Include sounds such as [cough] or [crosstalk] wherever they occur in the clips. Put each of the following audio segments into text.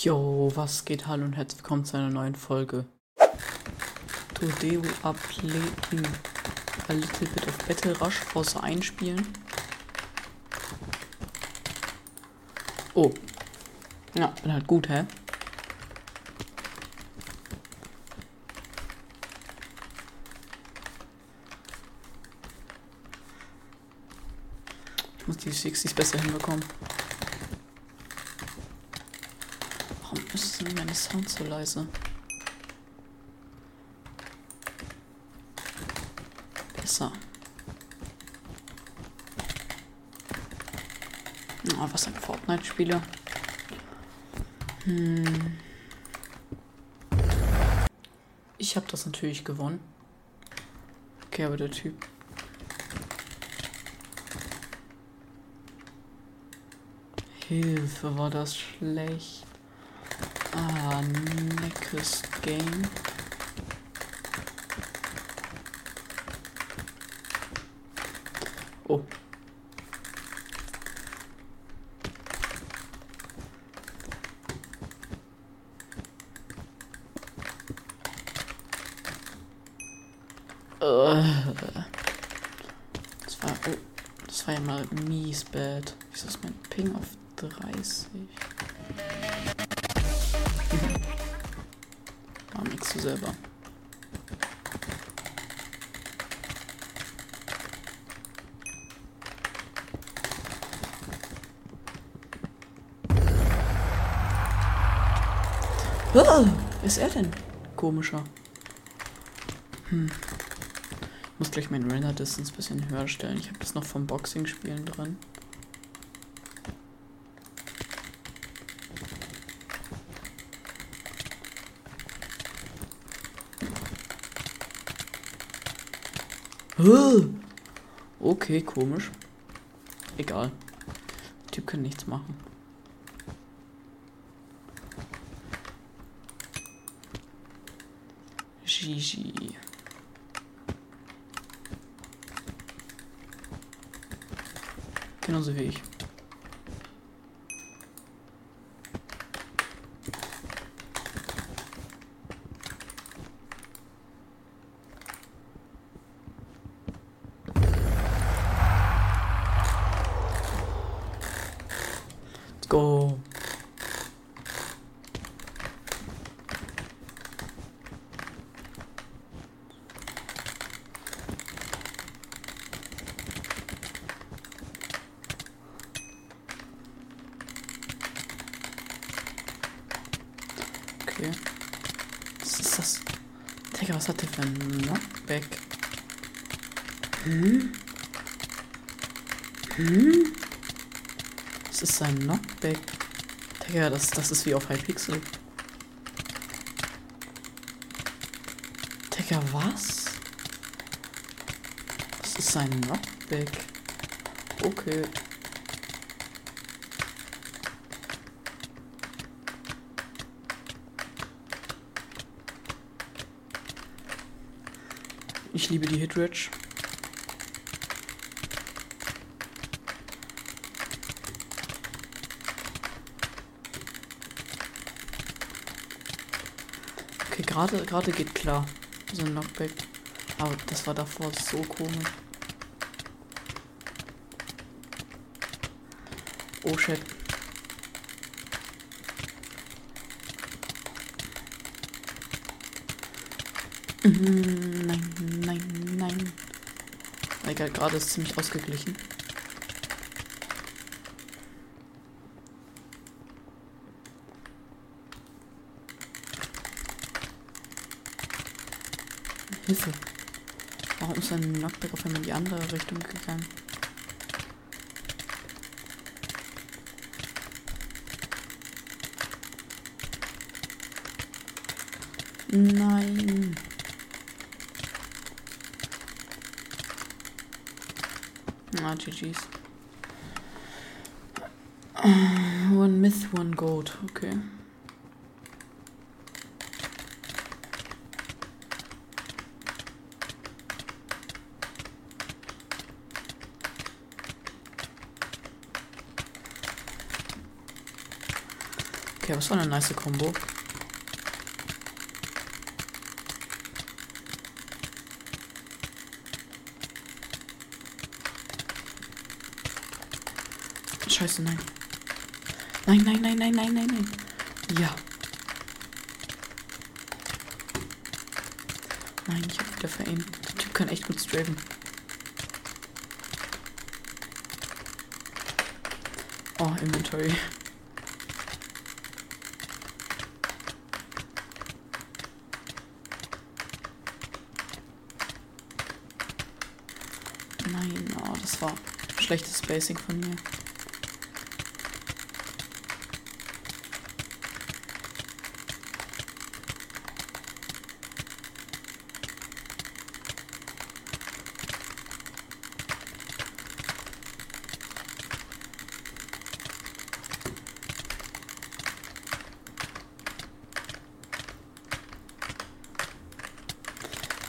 Yo, was geht? Hallo und herzlich willkommen zu einer neuen Folge. Today we are a little bit of Battle Rush außer einspielen. Oh. Ja, bin halt gut, hä? Ich muss die 60s besser hinbekommen. Denn meine Sound so leise? Besser. Oh, was ein Fortnite-Spieler. Hm. Ich habe das natürlich gewonnen. Okay, aber der Typ. Hilfe, war das schlecht. Ah, neckest Game. Oh. Das war, oh, das war ja mal mies bad. Wieso ist mein Ping auf 30? Selber. Ah, wer ist er denn? Komischer. Hm. Ich muss gleich meinen Render Distance ein bisschen höher stellen. Ich habe das noch vom Boxing-Spielen drin. Okay, komisch. Egal. Der Typ kann nichts machen. Gigi. Genauso wie ich. Let's go. Okay. Was ist das? Digga, was hat der für ein Knockback? Hm? Hm? Das ist sein Knockback. Digga, das, das ist wie auf Hypixel. Digga, was? Das ist sein Knockback. Okay. Ich liebe die Hitridge. Okay, gerade gerade geht klar. So ein Knockback. Aber das war davor so komisch. Oh shit. Mhm, Nein, nein, nein. Egal, gerade ist ziemlich ausgeglichen. Hilfe. Warum ist ein auf in die andere Richtung gegangen? Nein. Ah, GG's. One myth, one goat. Okay. Okay, was war eine nice Combo? Scheiße, nein. Nein, nein, nein, nein, nein, nein, nein. Ja. Nein, ich hab wieder veraimt. Der Typ kann echt gut strafen. Oh, Inventory. Nein, oh, das war schlechtes Spacing von mir.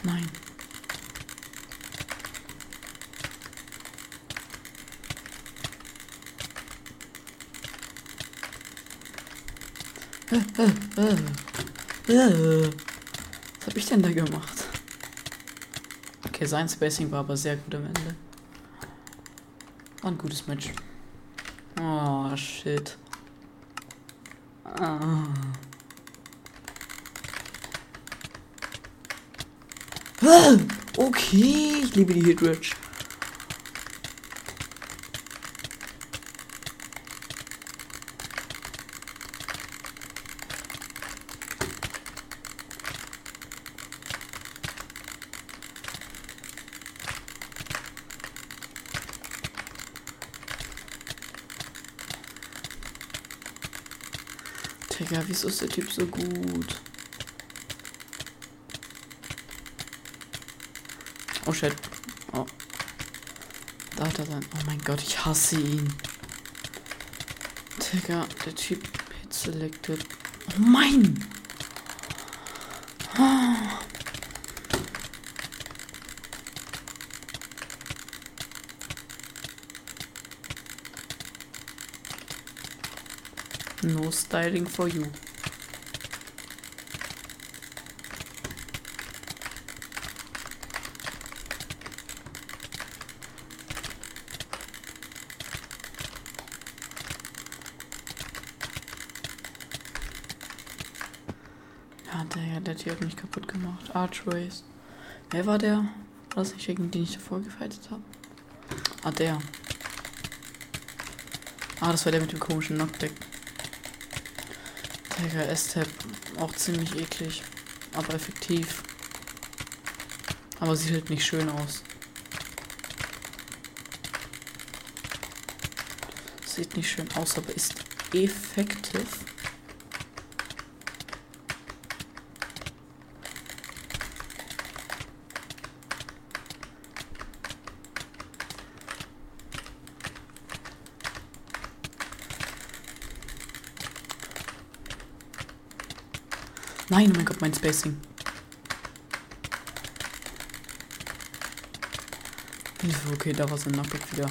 Nein. Was habe ich denn da gemacht? Okay, sein Spacing war aber sehr gut am Ende. War ein gutes Match. Oh, shit. Ah. Okay, ich liebe die Hitwitch. Digga, wieso ist der Typ so gut? Oh shit. Oh. Da hat er dann. Oh mein Gott, ich hasse ihn. Digga, der Typ hit selected. Oh mein! Oh. Styling for you. Ja, der, der Tier hat mich kaputt gemacht. Archways. Wer war der? War das nicht gegen den ich davor gefightet habe? Ah, der. Ah, das war der mit dem komischen Knockback. Digga, S-Tab. Auch ziemlich eklig. Aber effektiv. Aber sieht halt nicht schön aus. Sieht nicht schön aus, aber ist effektiv. Nein, oh mein Gott, mein Spacing. Okay, da war sein Knockback wieder.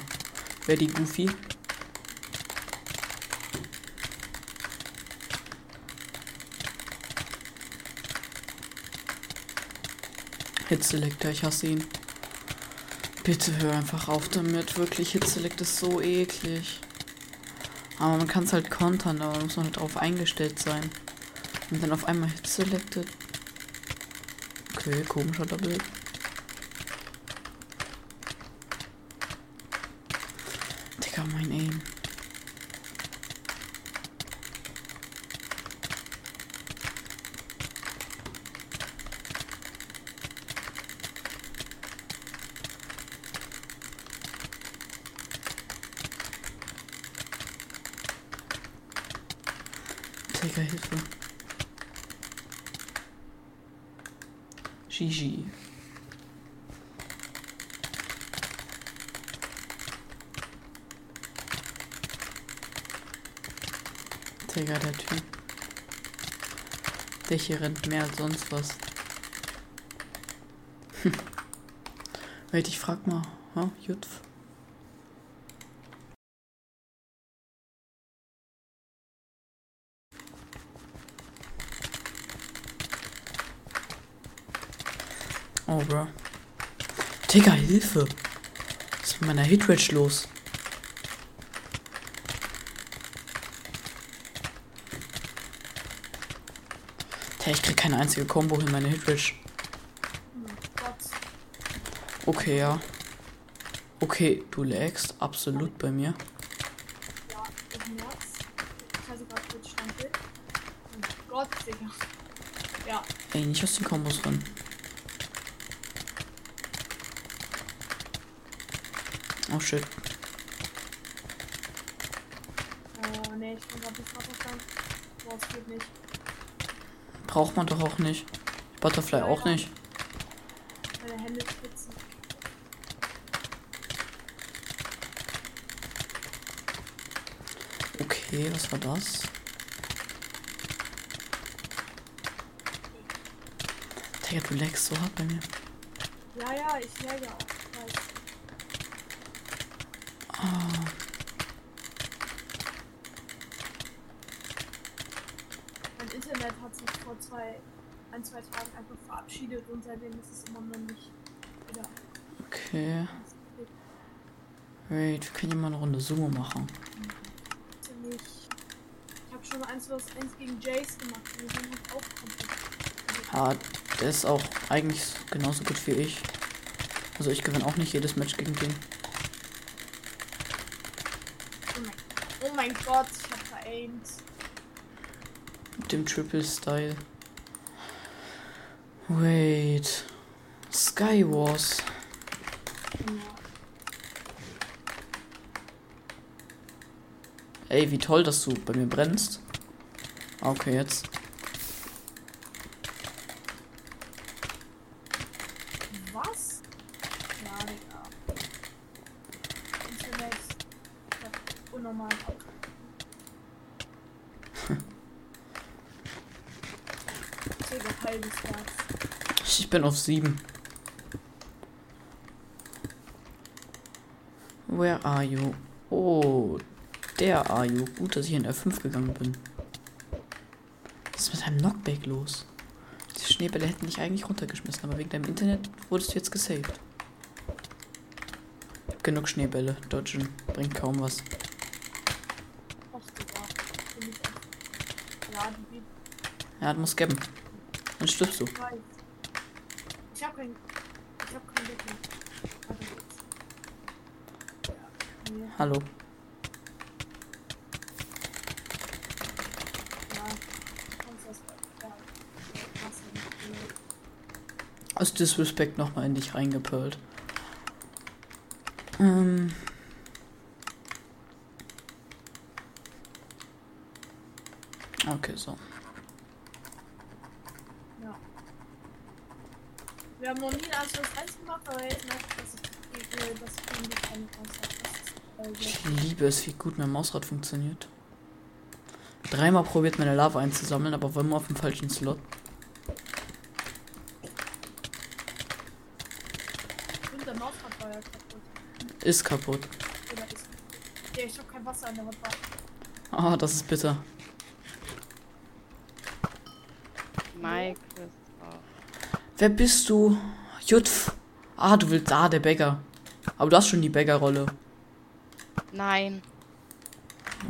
Wer die Goofy? Hit Selector, ich hasse ihn. Bitte hör einfach auf damit. Wirklich, Hit Select ist so eklig. Aber man kann es halt kontern, aber muss man halt darauf eingestellt sein. Und dann auf einmal Hit selected. Okay, komischer Double. Digga, mein Aim. Digga, Hilfe. GG. Digga, der Typ. Der hier rennt mehr als sonst was. Hm. Wait, ich frag mal. Ha, Jutf. Oh, bro. Digga, Hilfe. Was ist mit meiner Hitrage los? Hey, ich krieg keine einzige Combo hin, meine Hitrage. Oh. Okay, ja. Okay, du lagst absolut bei mir. Ja, ich merk's. Ich hasse gerade kurz mein Gott, Digga. Ja, Ey, nicht aus den Kombos drin. Oh shit. äh, nee, ich bin gerade nicht. Boah, es geht nicht. Braucht man doch auch nicht. Butterfly auch nicht. Meine Hände schwitzen. Okay, was war das? Digga, du lagst so hart bei mir. Ja, ja, ich läge auch. Ah, Mein Internet hat sich vor zwei, ein, zwei Tagen einfach verabschiedet und seitdem ist es immer noch nicht wieder. okay. Wait, wir können ja mal eine Runde Sumo machen. Ziemlich. Ich habe schon 1 vs 1 gegen Jace gemacht. Wir sind nicht auch komplett. Ja, der ist auch eigentlich genauso gut wie ich. Also ich gewinne auch nicht jedes Match gegen den. Oh mein, oh mein Gott, ich hab veraimt. Mit dem Triple Style. Wait. Skywars. Ja. Ey, wie toll, dass du bei mir brennst. Okay, jetzt. Was? Ja, Digga. Internet. Ich hab unnormal ab. Digga, halbes Ich bin auf 7. Where are you? Oh, der are you. Gut, dass ich in F5 gegangen bin. Was ist mit deinem Knockback los? Die Schneebälle hätten dich eigentlich runtergeschmissen, aber wegen deinem Internet wurdest du jetzt gesaved. Genug Schneebälle. Dodgen bringt kaum was. Ich. Ja, du musst geben. Dann stirbst du. Ich hab kein. Ich hab kein Decken. Warte kurz. Ja. Hallo. Aus Disrespect nochmal in dich reingepölt. Ähm. Okay, so. Ja. Wir ein 1 vs 1 gemacht, aber jetzt merke ich, dass ich, äh, dass ich irgendwie keine. Das ist, Ich liebe es, wie gut mein Mausrad funktioniert. Dreimal probiert meine Lava einzusammeln, aber war immer auf dem falschen Slot. Mausrad. Ist kaputt. Ja, ich habe kein Wasser in der Hotbar. Ah, das ist bitter. Mike. Wer bist du? Jutf. Ah, du willst. Ah, der Bäcker. Aber du hast schon die Bäckerrolle. Nein,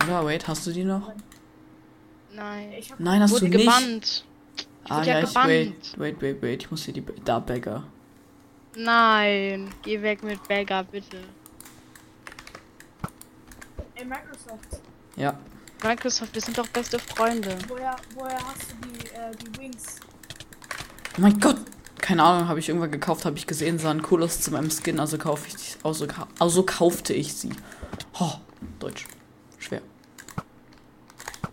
Oder? Wait, hast du die noch? nein. Ich hab Nein, hast Wurde du nicht. gebannt. Ah, wurde ja, ja ich. gebannt. Wait, wait, wait, wait. Ich muss hier die. Da, Bäcker. Nein, geh weg mit Bagger, bitte. Ey, Microsoft. Ja. Microsoft, wir sind doch beste Freunde. Woher, woher hast du die, äh, die Wings? Oh mein Gott. Keine Ahnung, habe ich irgendwann gekauft, habe ich gesehen, sahen cool aus zu meinem Skin, also kaufe ich die, also, also kaufte ich sie. Oh, Deutsch. Schwer.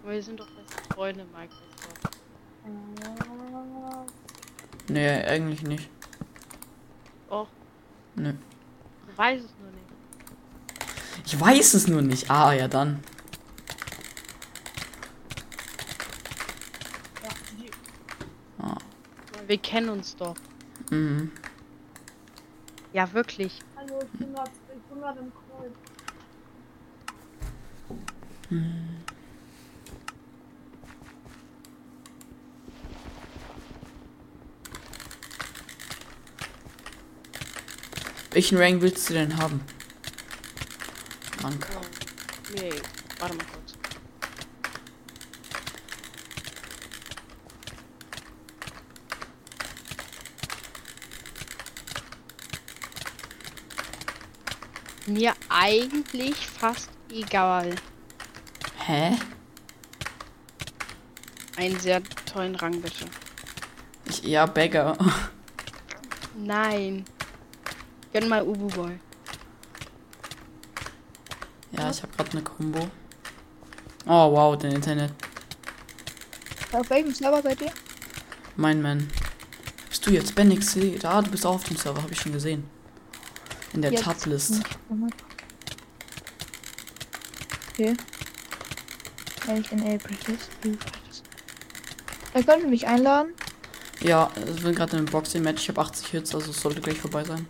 Wir sind doch beste Freunde, Microsoft. Nee, eigentlich nicht. Och, Nö. du weißt es nur nicht. Ich weiß es nur nicht. Ah, ja dann. ja, Ah. Wir kennen uns doch. Mhm. Ja, wirklich. hallo, ich bin grad, ich bin grad im Call. Welchen Rank willst du denn haben? Rank. Nee, warte mal kurz. Mir eigentlich fast egal. Hä? Einen sehr tollen Rang bitte. Ich, ja, Bagger. Nein. Gönn mal Ubu Boy. Ja, ich habe gerade eine Combo. Oh, wow, dein Internet. Auf welchem Server seid ihr? Mein Man. Bist du jetzt Benix? Da, du bist auch auf dem Server, habe ich schon gesehen. In der Tab-List. Okay. Wenn ich in April ist. Da könnt ihr mich einladen. Ja, wir sind gerade in einem Boxing-Match. Ich habe 80 Hits, also es sollte gleich vorbei sein.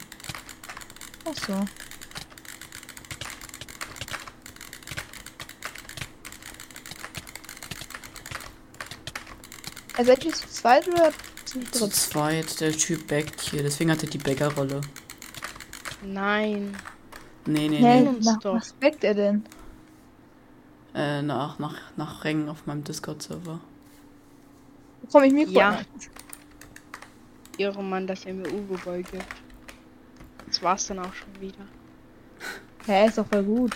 Ach so. Also ihr zu zweit oder zu Zu dritt? zweit, der Typ backt hier, deswegen hat er die Bäckerrolle. Nein. Nee, nee, nee. uns Nach doch. was backt er denn? Äh, nach, nach, nach Rängen auf meinem Discord-Server. Bekomme ich Mikro? Ja. Ihre Mann, dass er mir Boy gibt. Das war's dann auch schon wieder. Hä, ist doch voll gut.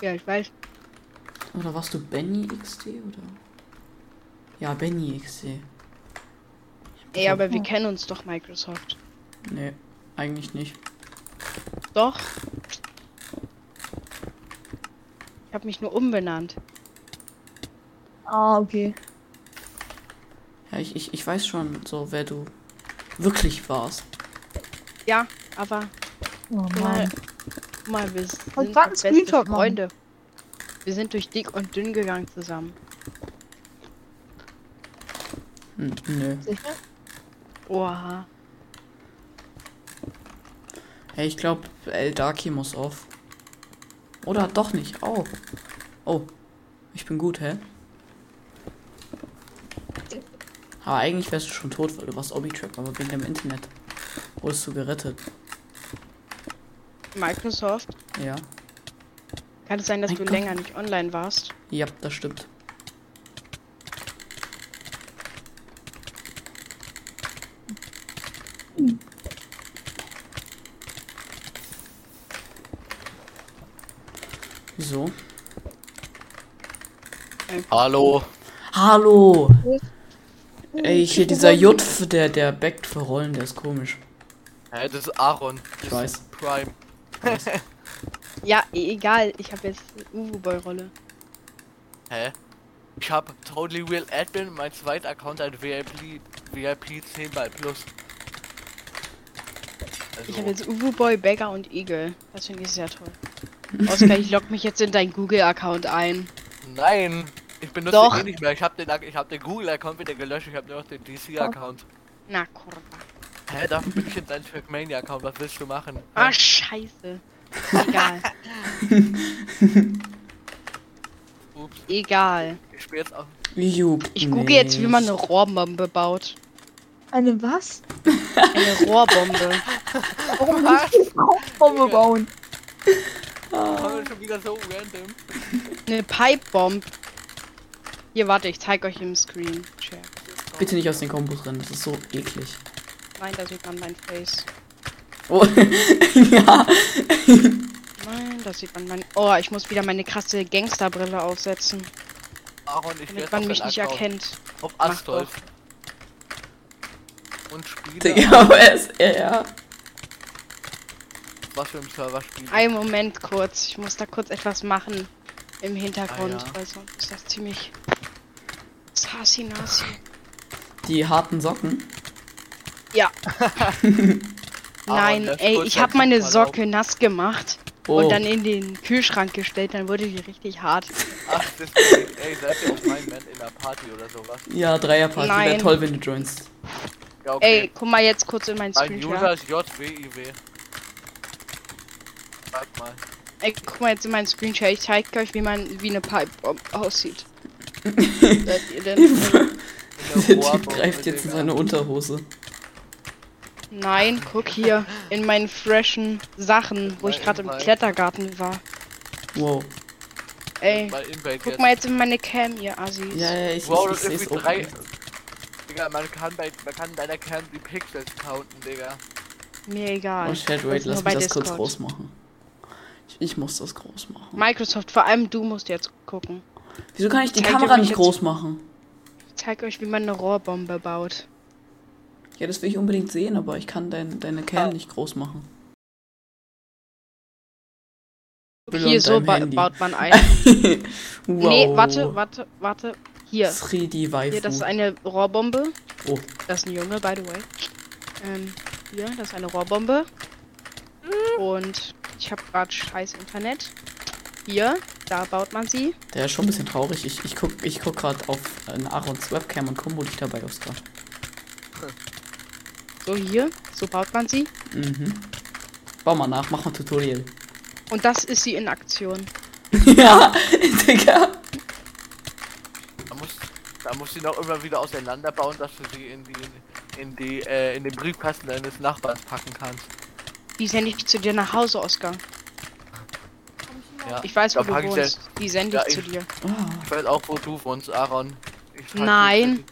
Ja, ich weiß. Oder warst du Benny XD oder? Ja, Benny XD. Ey, aber wir Ja. kennen uns doch Microsoft. Nee, eigentlich nicht. Doch. Ich habe mich nur umbenannt. Ah, okay. Ja, ich, ich, ich weiß schon so, wer du wirklich warst. Ja, aber Oh Mann. mal, wir sind beste Screenshot. Freunde. Wir sind durch dick und dünn gegangen zusammen. Hm, nö. Sicher? Oha. Hey, ich glaube, El Darky muss auf. Oder doch nicht. Oh. Oh. Ich bin gut, hä? Aber eigentlich wärst du schon tot, weil du warst Obi-Trap, aber wegen dem Internet wurdest du gerettet. Microsoft. Ja. Kann es sein, dass Mein du Gott. länger nicht online warst? Ja, das stimmt. Wieso? Hallo. Hallo! Ey, hier dieser J, der, der backt für Rollen, der ist komisch. Hä, das ist Aaron. Das Ich weiß. ist Prime. [laughs] Ja, e- egal. Ich habe jetzt Ubu Boy Rolle. Hä? Ich hab Totally Real Admin, mein zweiter Account hat VIP, VIP 10 bei Plus. Also, Ich habe jetzt Ubu Boy, Beggar und Eagle. Das finde ich sehr toll. Oskar, ich log mich jetzt in deinen Google-Account ein. Nein! Ich benutze Doch. ihn eh nicht mehr. Ich hab den, ich hab den Google-Account wieder gelöscht. Ich hab nur noch den DC-Account. Na, kurva. Hä, dafür bin ich in deinem Trackmania-Account. Was willst du machen? Ah, scheiße. Egal. [laughs] Ups, Egal. ich spiel jetzt auf. Juckt Ich google jetzt, wie man eine Rohrbombe baut. Eine was? Eine Rohrbombe. [laughs] Warum nicht die Rauchbombe bauen? Oh, schon wieder so random. Eine Pipebomb. Hier, warte, ich zeig euch im Screen. Share. Bitte nicht aus den Kombos rennen, das ist so eklig. Nein, da sieht man mein Face. Oh, [laughs] ja. Nein, da sieht man mein. Oh, ich muss wieder meine krasse Gangsterbrille aufsetzen, Aaron, ich damit man mich nicht erkennt. Auf Astolf. Und Spieler. Digga, [laughs] er. Was für ein Server spielen? Einen Moment kurz. Ich muss da kurz etwas machen im Hintergrund, Ah, ja. weil sonst ist das ziemlich. Sasi Nasi. Die harten Socken. Ja. [laughs] Nein, das ey, ich habe meine auf. Socke nass gemacht Oh, und dann in den Kühlschrank gestellt, dann wurde die richtig hart. Ach, das geht. Ey, seid ihr auf meinem Band in der Party oder sowas? ja, Dreierparty wäre toll, wenn du joinst. Ja, okay. Ey, guck mal jetzt kurz in meinen Mein Screen. User ist JWIW. Sag mal. Ey, guck mal jetzt in meinen Screenshot. Ich zeig euch, wie man wie eine Pipebomb aussieht. [laughs] Seid ihr denn? Der Typ greift jetzt in seine Unterhose. Nein, guck hier in meinen freshen Sachen, wo ich gerade im. Klettergarten war. Wow. Ey, guck mal jetzt in meine Cam, ihr Assis. Ja, ja, ich, Wow, ich, das ich auch. drei. Digga, man kann bei man kann bei der Cam die Pixels counten, Digga. Mir egal. Oh nur lass mich das kurz Discord. groß machen. Ich, ich muss das groß machen. Microsoft, vor allem du musst jetzt gucken. Wieso kann ich die Zeig dir Kamera nicht jetzt- groß machen? Ich zeig euch, wie man eine Rohrbombe baut. Ja, das will ich unbedingt sehen, aber ich kann dein, deine Cam nicht groß machen. Hier, so ba Handy. baut man ein. [laughs] wow. Nee, warte, warte, warte. Hier. 3D Waifu. Hier, das ist eine Rohrbombe. Oh. Das ist ein Junge, by the way. Ähm, hier, das ist eine Rohrbombe. Und ich habe gerade scheiß Internet. Hier, da baut man sie. Der ist schon ein bisschen traurig. Ich, ich guck, ich guck gerade auf äh, Aarons Webcam und Kumbo dich dabei aufs Grad. So hier, so baut man sie. Mhm. Bau mal nach, mach mal Tutorial. Und das ist sie in Aktion. [laughs] ja, Digga. Da muss da muss sie noch immer wieder auseinanderbauen, dass du sie in die in die äh, in den Briefkasten deines Nachbarns packen kannst. Die sende ich zu dir nach Hause, Oskar. Ja. Ich weiß, wo Da du wohnst. Die sende Ja, ich zu dir. Ich weiß auch, wo du wohnst, Aaron. Nein.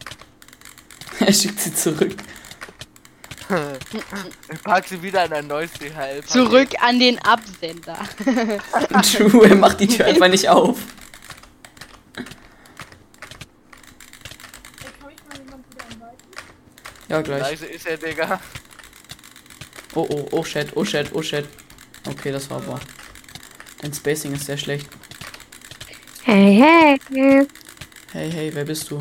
[laughs] er schickt sie zurück. [laughs] Ich pack sie wieder in ein neues DHL. Zurück an den Absender. [laughs] True, er macht die Tür einfach nicht auf. Ja, gleich. Leise ist er, Digga. Oh, oh, oh, shit, oh, shit, oh, shit. Okay, das war aber. Dein Spacing ist sehr schlecht. Hey, hey. Hey, hey, wer bist du?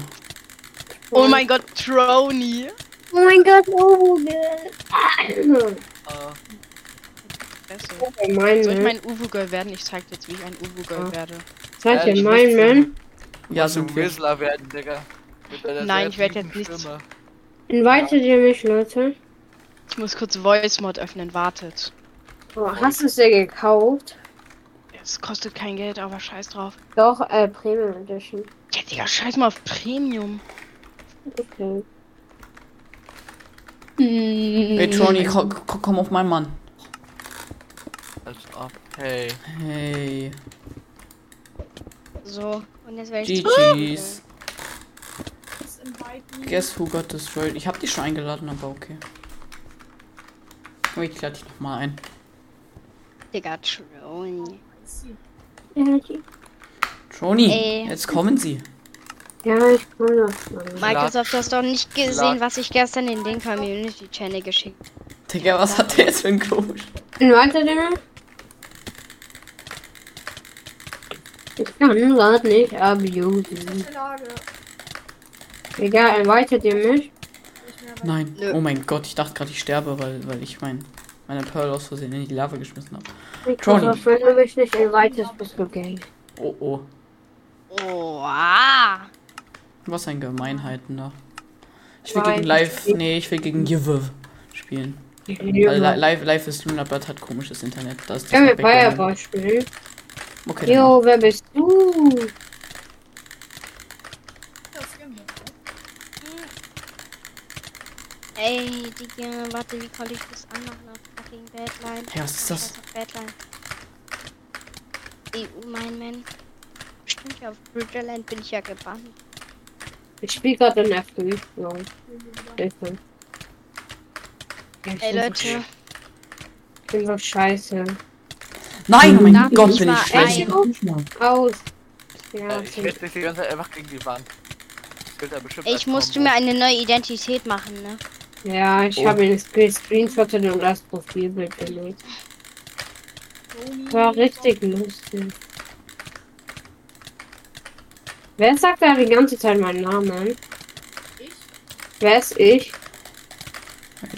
Oh mein Gott, Trony. Oh mein Gott, oh. Äh, Fresse. Oh, mein Soll ich mein Uwu-Girl werden? Ich zeig dir jetzt, wie ich ein Uwu-Girl Ja. werde. Seid Ja, ihr mein Man? Ja, sind wir. Whistler werden, Digga. Nein, ich werd tiefen jetzt nicht-. Invitet ihr mich, Leute? Ich muss kurz Voice Mod öffnen, wartet. Oh, hast du es dir gekauft? Es kostet kein Geld, aber scheiß drauf. Doch, äh, Premium Edition. Ja, Digga, scheiß mal auf Premium. Okay. Hey, Trony, komm, komm auf meinen Mann. Als ob. Hey. Hey, So, und jetzt werde ich. GG's. Das. Guess who got destroyed? Ich hab dich schon eingeladen, aber okay. Oh, ich lade dich nochmal ein. Digga, Trony. Trony, Ey. jetzt kommen sie. ja, ich mal. Microsoft, du hast doch nicht gesehen, was ich gestern in den Community Channel geschickt Digga, was hat der jetzt für ein Coach? Invitet ihr mich? Ich kann gerade nicht abusen. Egal, invitet ihr mich? Nein. Nö. Oh mein Gott, ich dachte gerade, ich sterbe, weil, weil ich mein, meine Pearl aus Versehen in die Lava geschmissen habe. Microsoft, wenn du mich nicht invitest, bist du gay. Oh oh. Oh, ah. Was ein Gemeinheiten da. Ich will Nein, gegen Live. ich- Nee, ich will gegen Jive spielen. Weil Ja. Live, Live ist Luna Bird hat komisches Internet. Da ist Können wir das. Fireball spielen? Okay, Jo, wer bist du? Wir. Ey, Digga, warte, wie konnte ich das anmachen fucking Badline? Hey, was ist das? Badline. EU, mein Mann. Stimmt ja, auf Bridgerland bin ich ja gebannt. Ich spiele gerade in. Ja. Ja, ich Ey, bin so Leute. Ich bin so scheiße. Nein, oh mein Darf Gott, ich bin ich schlecht. Aus. Ja, Äh, ich okay. hätte dich die ganze Zeit einfach gegen die Wand. Ja ich musste mir eine neue Identität machen, ne? Ja ich Oh. habe ihn Screen- screenshottet und das Profilbild gelegt. War richtig lustig. Wer sagt da die ganze Zeit meinen Namen? Ich? Wer ist ich?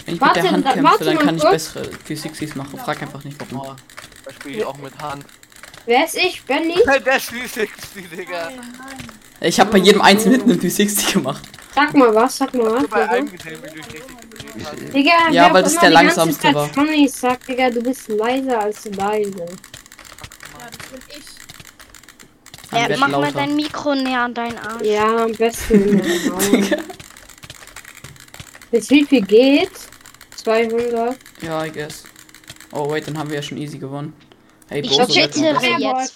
Wenn ich Warte, mit der Hand da- kämpfe, warte dann kann ich kurz. bessere Physixies machen. Frag einfach nicht warum. Oh, da spiele ich auch mit Hand. Wer ist ich? Benny? [laughs] Der die, Digga. Nein, nein. Ich habe bei jedem einzelnen eine 360 gemacht. Sag mal was, sag mal was. bei Digga. einem gesehen, wie du dich richtig gedreht hast. Digga, Ja, weil das der langsamste war. Johnny sagt, Digga, du bist leiser als leise. Ja, das bin ich. Dann Ja, mach mal lauter. dein Mikro näher an deinen Arsch. Ja, am besten. [laughs] Bis wie viel geht? 200. Ja, I guess. Oh, wait, dann haben wir ja schon easy gewonnen. Hey, Ich letzter- jetzt.